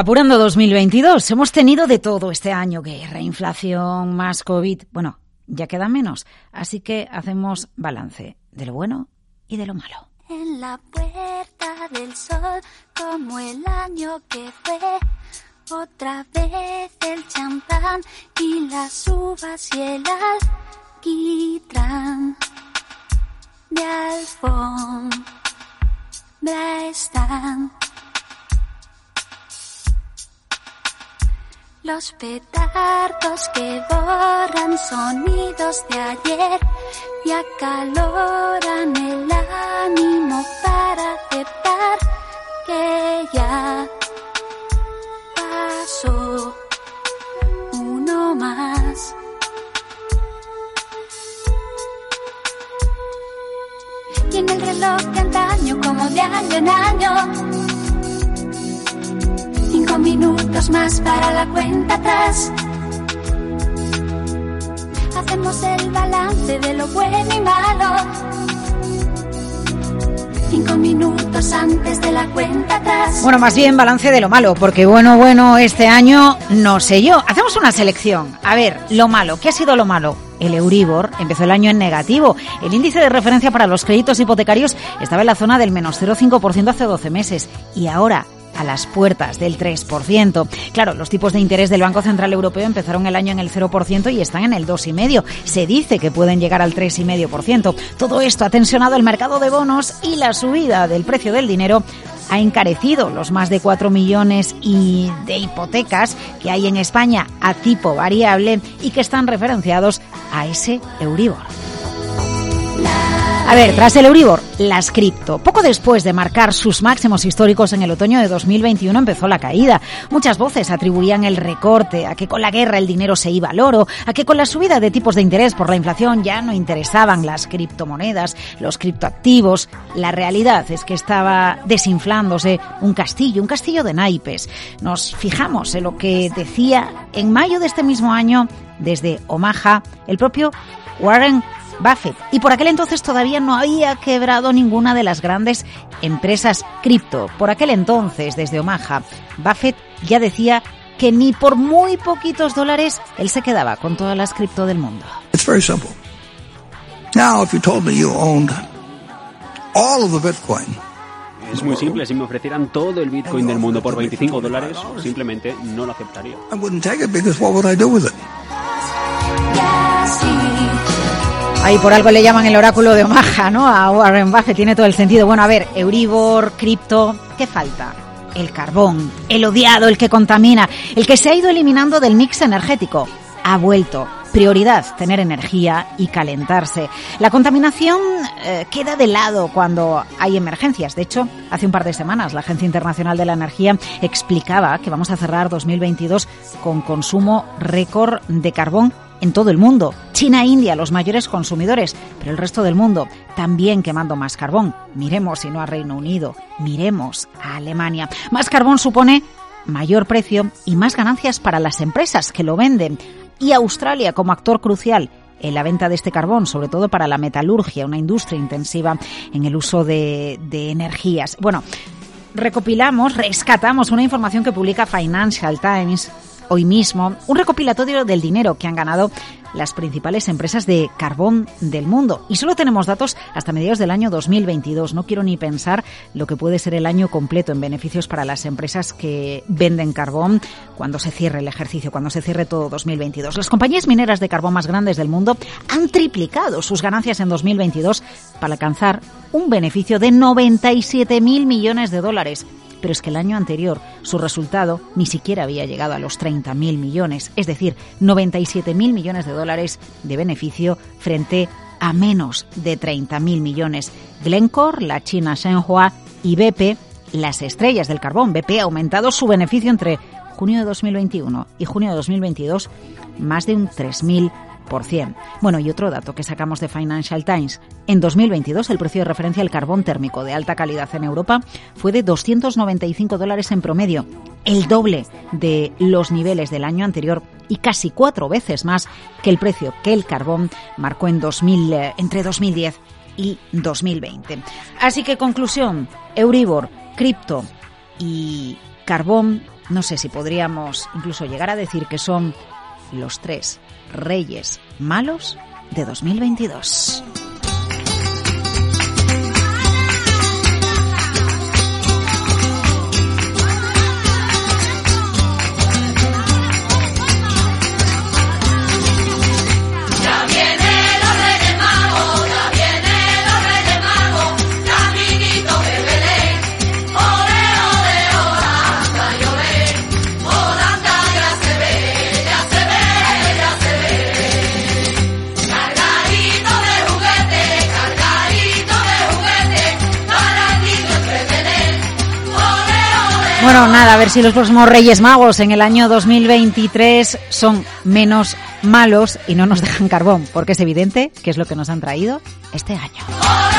Apurando 2022, hemos tenido de todo este año, guerra, inflación, más COVID. Bueno, ya queda menos, así que hacemos balance de lo bueno y de lo malo. En la puerta del sol, como el año que fue, otra vez el champán y las uvas y el alquitrán. Los petardos que borran sonidos de ayer y acaloran el ánimo para aceptar que ya pasó más para la cuenta atrás. Hacemos el balance de lo bueno y malo. Cinco minutos antes de la cuenta atrás. Bueno, más bien balance de lo malo, porque bueno, bueno, este año no sé yo. Hacemos una selección. A ver, lo malo. ¿Qué ha sido lo malo? El Euribor empezó el año en negativo. El índice de referencia para los créditos hipotecarios estaba en la zona del menos 0,5% hace 12 meses. Y ahora a las puertas del 3%. Claro, los tipos de interés del Banco Central Europeo empezaron el año en el 0% y están en el 2,5%. Se dice que pueden llegar al 3,5%. Todo esto ha tensionado el mercado de bonos y la subida del precio del dinero ha encarecido los más de 4 millones y de hipotecas que hay en España a tipo variable y que están referenciados a ese Euribor. A ver, tras el Euribor, las cripto. Poco después de marcar sus máximos históricos en el otoño de 2021 empezó la caída. Muchas voces atribuían el recorte a que con la guerra el dinero se iba al oro, a que con la subida de tipos de interés por la inflación ya no interesaban las criptomonedas, los criptoactivos. La realidad es que estaba desinflándose un castillo, un castillo de naipes. Nos fijamos en lo que decía en mayo de este mismo año desde Omaha el propio Warren Buffett. Y por aquel entonces todavía no había quebrado ninguna de las grandes empresas cripto. Por aquel entonces, desde Omaha, Buffett ya decía que ni por muy poquitos dólares él se quedaba con todas las cripto del mundo. It's very simple. Now, if you told me you owned all of the Bitcoin, es muy simple, si me ofrecieran todo el Bitcoin del mundo por 25 dólares, simplemente no lo aceptaría. I wouldn't take it because what would I do with it? Ahí por algo le llaman el oráculo de Omaha, ¿no? A Warren Buffett tiene todo el sentido. Bueno, a ver, Euribor, cripto, ¿qué falta? El carbón, el odiado, el que contamina, el que se ha ido eliminando del mix energético. Ha vuelto. Prioridad, tener energía y calentarse. La contaminación eh, queda de lado cuando hay emergencias. De hecho, hace un par de semanas la Agencia Internacional de la Energía explicaba que vamos a cerrar 2022 con consumo récord de carbón en todo el mundo. China e India, los mayores consumidores, pero el resto del mundo también quemando más carbón. Miremos si no a Reino Unido, miremos a Alemania. Más carbón supone mayor precio y más ganancias para las empresas que lo venden. Y Australia como actor crucial en la venta de este carbón, sobre todo para la metalurgia, una industria intensiva en el uso de, de energías. Bueno, recopilamos, rescatamos una información que publica Financial Times hoy mismo un recopilatorio del dinero que han ganado las principales empresas de carbón del mundo. Y solo tenemos datos hasta mediados del año 2022. No quiero ni pensar lo que puede ser el año completo en beneficios para las empresas que venden carbón cuando se cierre el ejercicio, cuando se cierre todo 2022. Las compañías mineras de carbón más grandes del mundo han triplicado sus ganancias en 2022 para alcanzar un beneficio de 97.000 millones de dólares pero es que el año anterior su resultado ni siquiera había llegado a los 30.000 millones, es decir, 97.000 millones de dólares de beneficio frente a menos de 30.000 millones. Glencore, la China Shenhua y BP, las estrellas del carbón, BP ha aumentado su beneficio entre junio de 2021 y junio de 2022 más de un 3.000 bueno, y otro dato que sacamos de Financial Times. En 2022 el precio de referencia al carbón térmico de alta calidad en Europa fue de 295 dólares en promedio, el doble de los niveles del año anterior y casi cuatro veces más que el precio que el carbón marcó en 2000, eh, entre 2010 y 2020. Así que conclusión, Euribor, cripto y carbón no sé si podríamos incluso llegar a decir que son los tres reyes malos de 2022. Bueno, nada, a ver si los próximos Reyes Magos en el año 2023 son menos malos y no nos dejan carbón, porque es evidente que es lo que nos han traído este año.